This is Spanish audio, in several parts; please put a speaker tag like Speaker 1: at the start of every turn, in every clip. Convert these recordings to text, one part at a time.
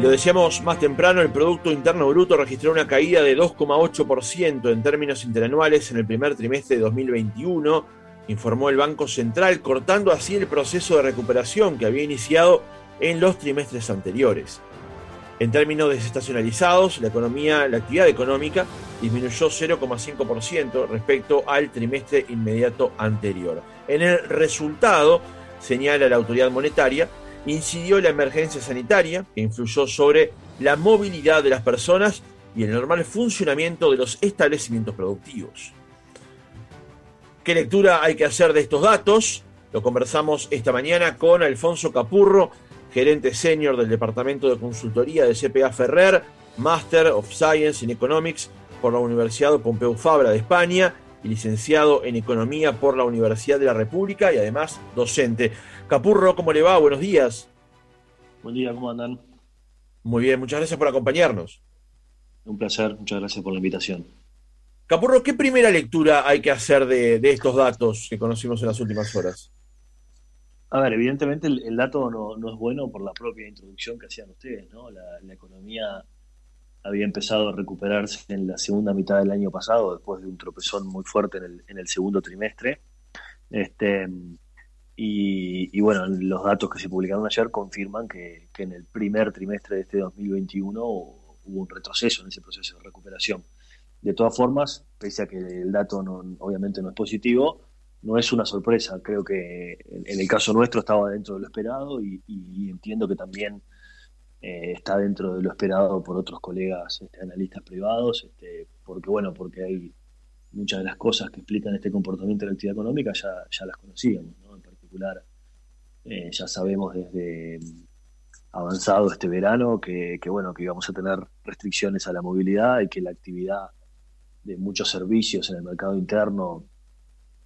Speaker 1: Lo decíamos más temprano, el Producto Interno Bruto registró una caída de 2,8% en términos interanuales en el primer trimestre de 2021, informó el Banco Central, cortando así el proceso de recuperación que había iniciado en los trimestres anteriores. En términos desestacionalizados, la economía, la actividad económica disminuyó 0,5% respecto al trimestre inmediato anterior. En el resultado, señala la autoridad monetaria, incidió la emergencia sanitaria, que influyó sobre la movilidad de las personas y el normal funcionamiento de los establecimientos productivos. ¿Qué lectura hay que hacer de estos datos? Lo conversamos esta mañana con Alfonso Capurro, gerente senior del Departamento de Consultoría de CPA Ferrer, Master of Science in Economics por la Universidad Pompeu Fabra de España y licenciado en Economía por la Universidad de la República y además docente. Capurro, ¿cómo le va? Buenos días.
Speaker 2: Buen día, ¿cómo andan?
Speaker 1: Muy bien, muchas gracias por acompañarnos.
Speaker 2: Un placer, muchas gracias por la invitación.
Speaker 1: Capurro, ¿qué primera lectura hay que hacer de, estos datos que conocimos en las últimas horas?
Speaker 2: A ver, evidentemente el, dato no, es bueno por la propia introducción que hacían ustedes, ¿no? La, economía había empezado a recuperarse en la segunda mitad del año pasado, después de un tropezón muy fuerte en el, en el segundo trimestre. Este, y, bueno, los datos que se publicaron ayer confirman que, en el primer trimestre de este 2021 hubo un retroceso en ese proceso de recuperación. De todas formas, pese a que el dato obviamente no es positivo, no es una sorpresa. Creo que en, el caso nuestro estaba dentro de lo esperado y, entiendo que también eh, está dentro de lo esperado por otros colegas este, analistas privados, este, porque bueno, porque hay muchas de las cosas que explican este comportamiento de la actividad económica ya, ya las conocíamos, ¿no? Eh, ya sabemos desde avanzado este verano que, bueno, que íbamos a tener restricciones a la movilidad y que la actividad de muchos servicios en el mercado interno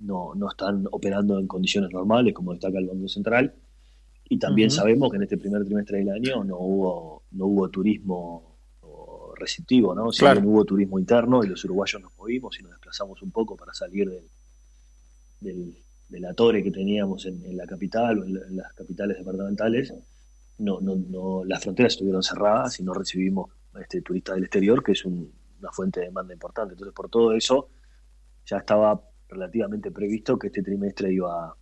Speaker 2: no, están operando en condiciones normales, como destaca el Banco Central. Y también sabemos que en este primer trimestre del año no hubo, no hubo turismo receptivo, ¿no? Si no hubo turismo interno y los uruguayos nos movimos y nos desplazamos un poco para salir del, de la torre que teníamos en, la capital o en, las capitales departamentales, no, no, no, las fronteras estuvieron cerradas y no recibimos este, turistas del exterior, que es una fuente de demanda importante. Entonces, por todo eso, ya estaba relativamente previsto que este trimestre iba,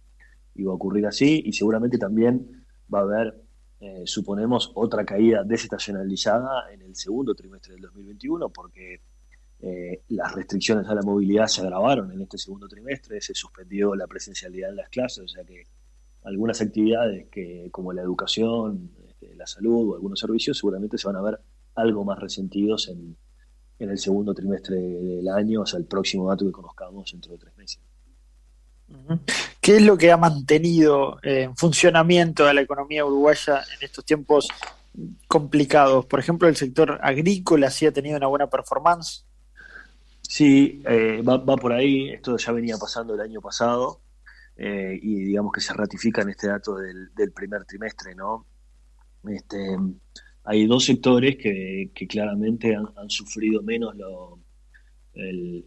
Speaker 2: iba a ocurrir así y seguramente también va a haber, eh, suponemos, otra caída desestacionalizada en el segundo trimestre del 2021, porque eh, las restricciones a la movilidad se agravaron en este segundo trimestre, se suspendió la presencialidad en las clases, o sea que algunas actividades que como la educación, este, la salud o algunos servicios seguramente se van a ver algo más resentidos en, el segundo trimestre del año, o sea, el próximo dato que conozcamos dentro de tres meses.
Speaker 3: ¿Qué es lo que ha mantenido eh, en funcionamiento a la economía uruguaya en estos tiempos complicados? Por ejemplo, el sector agrícola sí ha tenido una buena performance.
Speaker 2: Sí, eh, va, por ahí. Esto ya venía pasando el año pasado eh, y digamos que se ratifica en este dato del, primer trimestre, ¿no? Este, hay dos sectores que, claramente han, sufrido menos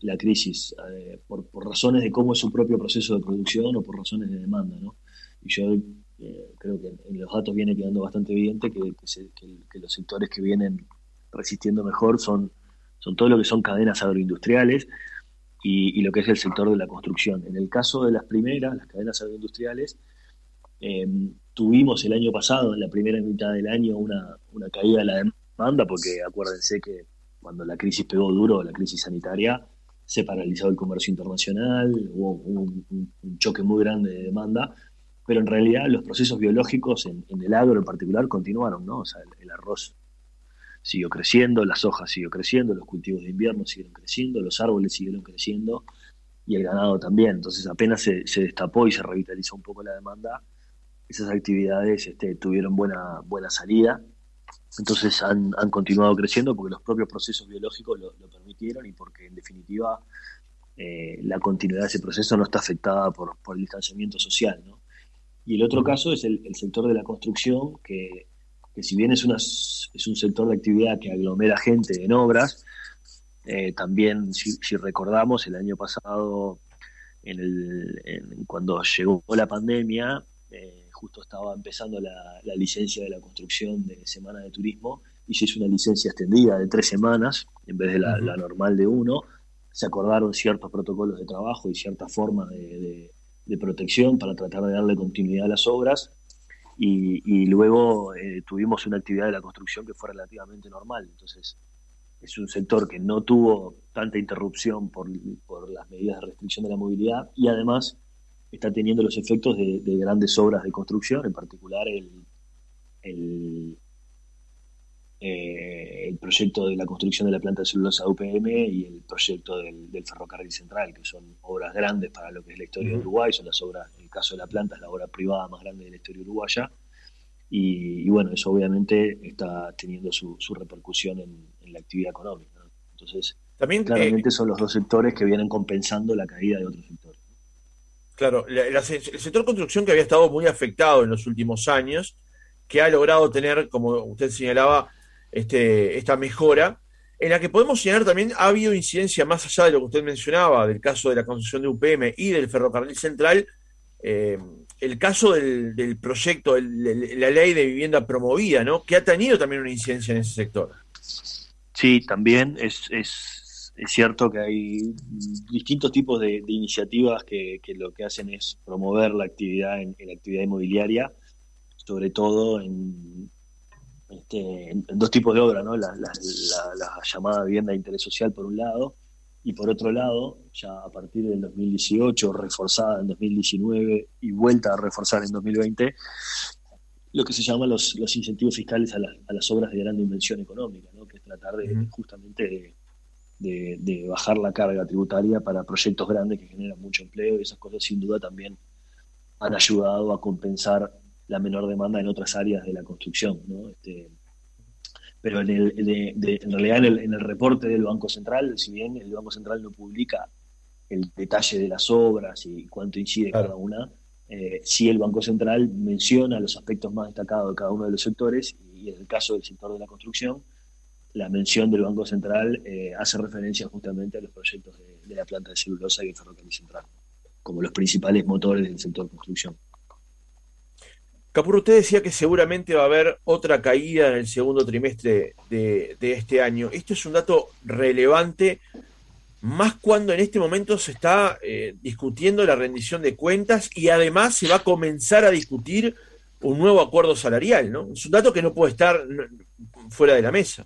Speaker 2: la crisis eh, por, razones de cómo es su propio proceso de producción o por razones de demanda, ¿no? Y yo creo que en los datos viene quedando bastante evidente que los sectores que vienen resistiendo mejor son son todo lo que son cadenas agroindustriales y, lo que es el sector de la construcción. En el caso de las primeras, las cadenas agroindustriales, eh, tuvimos el año pasado, en la primera mitad del año, una, caída de la demanda, porque acuérdense que cuando la crisis pegó duro, la crisis sanitaria, se paralizó el comercio internacional, hubo un, choque muy grande de demanda, pero en realidad los procesos biológicos en, el agro en particular continuaron, ¿no? O sea, el arroz siguió creciendo, las hojas siguió creciendo, los cultivos de invierno siguieron creciendo, los árboles siguieron creciendo y el ganado también. Entonces apenas se, destapó y se revitalizó un poco la demanda, esas actividades este, tuvieron buena, buena salida. Entonces han, continuado creciendo porque los propios procesos biológicos lo, permitieron y porque en definitiva eh, la continuidad de ese proceso no está afectada por, el distanciamiento social. Y el otro caso es el sector de la construcción que que si bien es, una, es un sector de actividad que aglomera gente en obras, eh, también si, recordamos el año pasado, en el, cuando llegó la pandemia, eh, justo estaba empezando la, licencia de la construcción de Semana de Turismo y se hizo una licencia extendida de tres semanas en vez de la, normal de uno. Se acordaron ciertos protocolos de trabajo y cierta forma de, protección para tratar de darle continuidad a las obras. Y, luego eh, tuvimos una actividad de la construcción que fue relativamente normal. Entonces, es un sector que no tuvo tanta interrupción por, las medidas de restricción de la movilidad y además está teniendo los efectos de, grandes obras de construcción, en particular el, el, eh, el, proyecto de la construcción de la planta de celulosa UPM y el proyecto del, ferrocarril central, que son obras grandes para lo que es la historia de Uruguay, son las obras, en el caso de la planta, es la obra privada más grande de la historia uruguaya. Y, bueno, eso obviamente está teniendo su, repercusión en, la actividad económica. Entonces, También, claramente eh, son los dos sectores que vienen compensando la caída de otros sectores.
Speaker 1: Claro, el sector construcción que había estado muy afectado en los últimos años, que ha logrado tener, como usted señalaba, este, esta mejora, en la que podemos señalar también ha habido incidencia más allá de lo que usted mencionaba, del caso de la construcción de UPM y del ferrocarril central, eh, el caso del, proyecto, la ley de vivienda promovida, ¿no? Que ha tenido también una incidencia en ese sector.
Speaker 2: Sí, también es, es, es cierto que hay distintos tipos de, iniciativas que, lo que hacen es promover la actividad en, la actividad inmobiliaria, sobre todo en, este, en, dos tipos de obras, ¿no? La, la, la llamada vivienda de interés social por un lado y por otro lado, ya a partir del 2018, reforzada en 2019 y vuelta a reforzar en 2020, lo que se llama los, los incentivos fiscales a, las obras de gran dimensión económica, ¿no? que es tratar de justamente de, bajar la carga tributaria para proyectos grandes que generan mucho empleo y esas cosas sin duda también han ayudado a compensar la menor demanda en otras áreas de la construcción. ¿no? Este, pero en, el, en realidad en el, reporte del Banco Central, si bien el Banco Central no publica el detalle de las obras y cuánto incide cada una, eh, sí el Banco Central menciona los aspectos más destacados de cada uno de los sectores y en el caso del sector de la construcción, la mención del Banco Central eh, hace referencia justamente a los proyectos de, de la planta de celulosa y el ferrocarril central, como los principales motores del sector construcción.
Speaker 1: Capur, usted decía que seguramente va a haber otra caída en el segundo trimestre de, este año. Esto es un dato relevante, más cuando en este momento se está eh, discutiendo la rendición de cuentas y además se va a comenzar a discutir un nuevo acuerdo salarial, ¿no? Es un dato que no puede estar fuera de la mesa.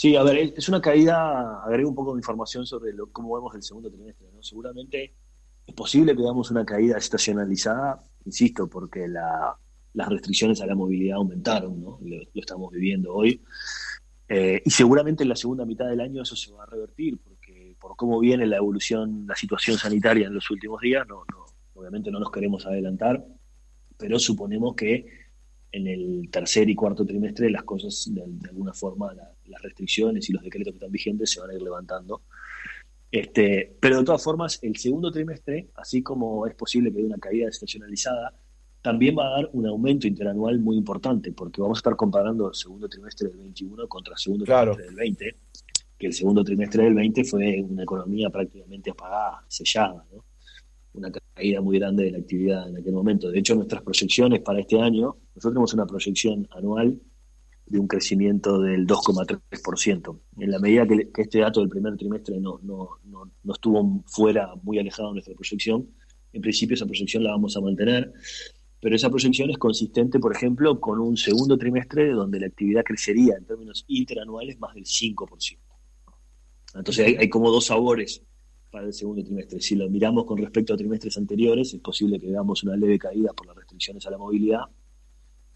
Speaker 2: Sí, a ver, es una caída, agrego un poco de información sobre lo, cómo vemos el segundo trimestre, ¿no? Seguramente es posible que veamos una caída estacionalizada insisto, porque las restricciones a la movilidad aumentaron, ¿no? lo, estamos viviendo hoy. Eh, y seguramente en la segunda mitad del año eso se va a revertir, porque por cómo viene la evolución, la situación sanitaria en los últimos días, no, no, obviamente no nos queremos adelantar, pero suponemos que en el tercer y cuarto trimestre las cosas, de, alguna forma, las restricciones y los decretos que están vigentes se van a ir levantando este, pero de todas formas, el segundo trimestre, así como es posible que haya una caída estacionalizada, también va a dar un aumento interanual muy importante, porque vamos a estar comparando el segundo trimestre del 21 contra el segundo trimestre del 20, que el segundo trimestre del 20 fue una economía prácticamente apagada, sellada, ¿no? Una caída muy grande de la actividad en aquel momento. De hecho, nuestras proyecciones para este año, nosotros tenemos una proyección anual de un crecimiento del 2,3%. En la medida que, este dato del primer trimestre no, no, no, estuvo fuera, muy alejado de nuestra proyección, en principio esa proyección la vamos a mantener, pero esa proyección es consistente, por ejemplo, con un segundo trimestre donde la actividad crecería en términos interanuales más del 5%. Entonces hay, hay como dos sabores para el segundo trimestre. Si lo miramos con respecto a trimestres anteriores, es posible que veamos una leve caída por las restricciones a la movilidad,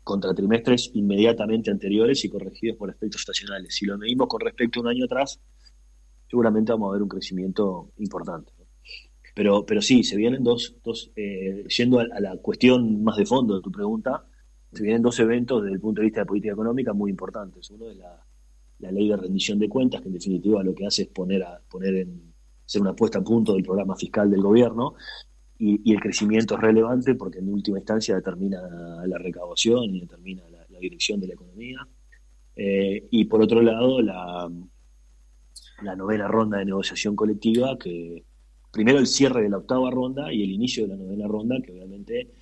Speaker 2: contra trimestres inmediatamente anteriores y corregidos por efectos estacionales. Si lo medimos con respecto a un año atrás, seguramente vamos a ver un crecimiento importante. Pero, pero sí, se vienen dos, dos eh, yendo a, la cuestión más de fondo de tu pregunta, se vienen dos eventos desde el punto de vista de política económica muy importantes. Uno es la, ley de rendición de cuentas, que en definitiva lo que hace es poner, a, poner en, hacer una puesta a punto del programa fiscal del gobierno, y, el crecimiento es relevante porque en última instancia determina la recaudación y determina la, dirección de la economía. Eh, y por otro lado, la, la novena ronda de negociación colectiva, que primero el cierre de la octava ronda y el inicio de la novena ronda, que obviamente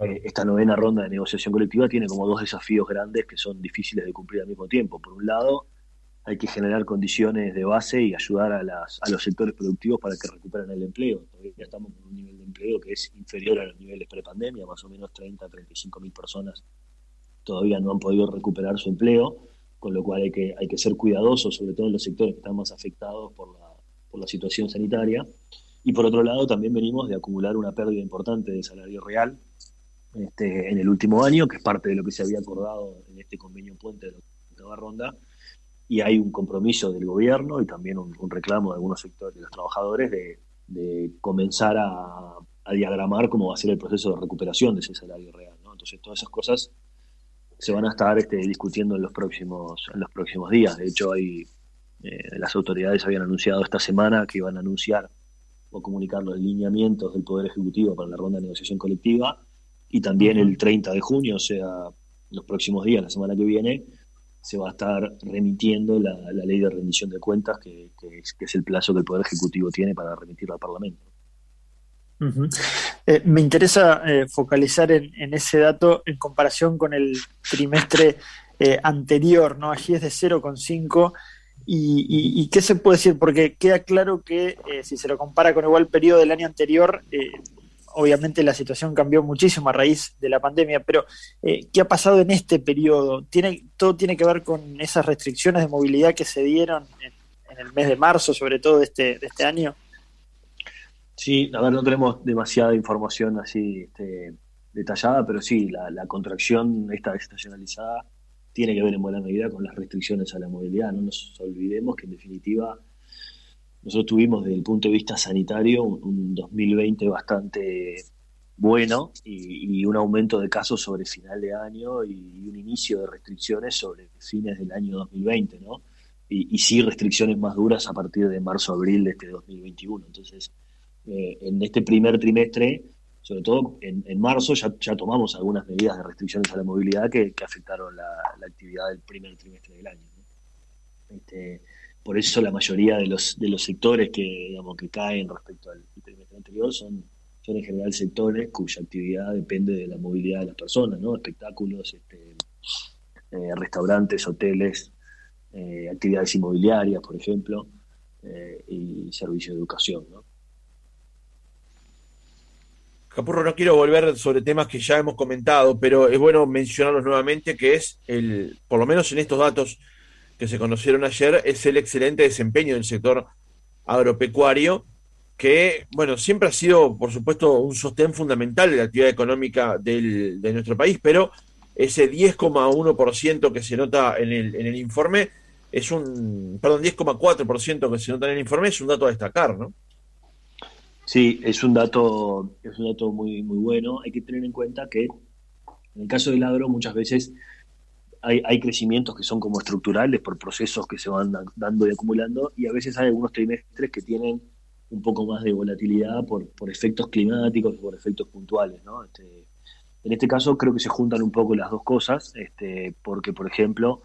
Speaker 2: eh, esta novena ronda de negociación colectiva tiene como dos desafíos grandes que son difíciles de cumplir al mismo tiempo. Por un lado, hay que generar condiciones de base y ayudar a, las, a los sectores productivos para que recuperen el empleo. Todavía estamos con un nivel de empleo que es inferior a los niveles prepandemia, más o menos 30 a 35 mil personas todavía no han podido recuperar su empleo, con lo cual hay que, hay que ser cuidadosos, sobre todo en los sectores que están más afectados por la, por la situación sanitaria. Y por otro lado, también venimos de acumular una pérdida importante de salario real este, en el último año, que es parte de lo que se había acordado en este convenio puente de la nueva ronda, y hay un compromiso del gobierno y también un, reclamo de algunos sectores de los trabajadores de, comenzar a, diagramar cómo va a ser el proceso de recuperación de ese salario real. Entonces, todas esas cosas se van a estar este, discutiendo en los próximos en los próximos días. De hecho, hay eh, las autoridades habían anunciado esta semana que iban a anunciar o comunicar los lineamientos del Poder Ejecutivo para la ronda de negociación colectiva y también el 30 de junio, o sea, los próximos días, la semana que viene, se va a estar remitiendo la, ley de rendición de cuentas, que, es, el plazo que el Poder Ejecutivo tiene para remitirla al Parlamento.
Speaker 3: Eh, me interesa eh, focalizar en, ese dato en comparación con el trimestre eh, anterior, ¿no? Allí es de 0,5. Y, y, qué se puede decir? Porque queda claro que si se lo compara con igual periodo del año anterior, obviamente la situación cambió muchísimo a raíz de la pandemia, pero eh, ¿qué ha pasado en este periodo? ¿Tiene, ¿Todo tiene que ver con esas restricciones de movilidad que se dieron en, el mes de marzo, sobre todo de este, de este año?
Speaker 2: Sí, a ver, no tenemos demasiada información así este, detallada, pero sí, la, la contracción esta desestacionalizada tiene que ver en buena medida con las restricciones a la movilidad. No nos olvidemos que en definitiva nosotros tuvimos desde el punto de vista sanitario un, 2020 bastante bueno y, un aumento de casos sobre final de año y, un inicio de restricciones sobre fines del año 2020, ¿no? Y, sí restricciones más duras a partir de marzo-abril de este 2021. Entonces, eh, en este primer trimestre, sobre todo en, marzo, ya, tomamos algunas medidas de restricciones a la movilidad que, afectaron la, actividad del primer trimestre del año. Este, por eso la mayoría de los, de los sectores que, digamos, que caen respecto al trimestre anterior son, son en general sectores cuya actividad depende de la movilidad de las personas, ¿no? Espectáculos, este, eh, restaurantes, hoteles, eh, actividades inmobiliarias, por ejemplo, eh, y servicios de educación, ¿no?
Speaker 1: Capurro, no quiero volver sobre temas que ya hemos comentado, pero es bueno mencionarlos nuevamente, que es el, por lo menos en estos datos que se conocieron ayer es el excelente desempeño del sector agropecuario, que, bueno, siempre ha sido, por supuesto, un sostén fundamental de la actividad económica del, de nuestro país, pero ese 10,1% que se nota en el, en el informe es un, perdón, 10,4% que se nota en el informe es un dato a destacar, ¿no?
Speaker 2: Sí, es un dato, es un dato muy, muy bueno. Hay que tener en cuenta que en el caso del agro muchas veces hay, crecimientos que son como estructurales por procesos que se van dando y acumulando, y a veces hay algunos trimestres que tienen un poco más de volatilidad por, por efectos climáticos, por efectos puntuales, ¿no? Este, en este caso creo que se juntan un poco las dos cosas, este, porque por ejemplo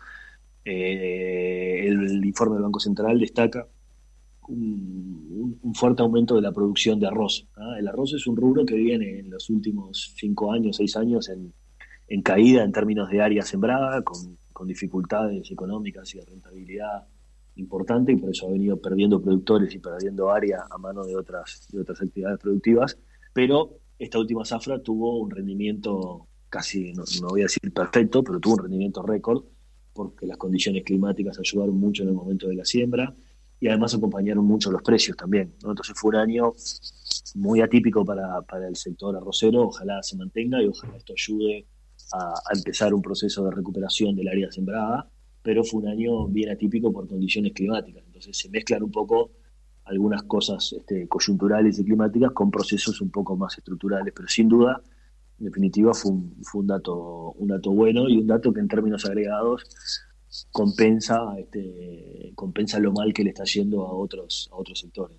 Speaker 2: eh, el, informe del Banco Central destaca un, fuerte aumento de la producción de arroz. El arroz es un rubro que viene en los últimos cinco años, seis años en, en caída en términos de área sembrada, con, dificultades económicas y de rentabilidad importante y por eso ha venido perdiendo productores y perdiendo área a mano de otras, de otras actividades productivas, pero esta última zafra tuvo un rendimiento casi, no, voy a decir perfecto, pero tuvo un rendimiento récord porque las condiciones climáticas ayudaron mucho en el momento de la siembra y además acompañaron mucho los precios también. Entonces fue un año muy atípico para, para el sector arrocero, ojalá se mantenga y ojalá esto ayude a, empezar un proceso de recuperación del área sembrada, pero fue un año bien atípico por condiciones climáticas. Entonces se mezclan un poco algunas cosas este, coyunturales y climáticas con procesos un poco más estructurales, pero sin duda, en definitiva, fue un, fue un dato, un dato bueno y un dato que en términos agregados compensa, este, compensa lo mal que le está yendo a otros, a otros sectores.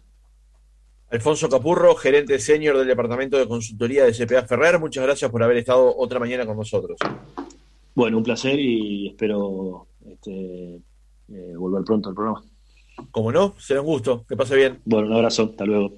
Speaker 1: Alfonso Capurro, gerente senior del Departamento de Consultoría de CPA Ferrer, muchas gracias por haber estado otra mañana con nosotros.
Speaker 2: Bueno, un placer y espero este, eh, volver pronto al programa.
Speaker 1: Como no, será un gusto. Que pase bien.
Speaker 2: Bueno, un abrazo. Hasta luego.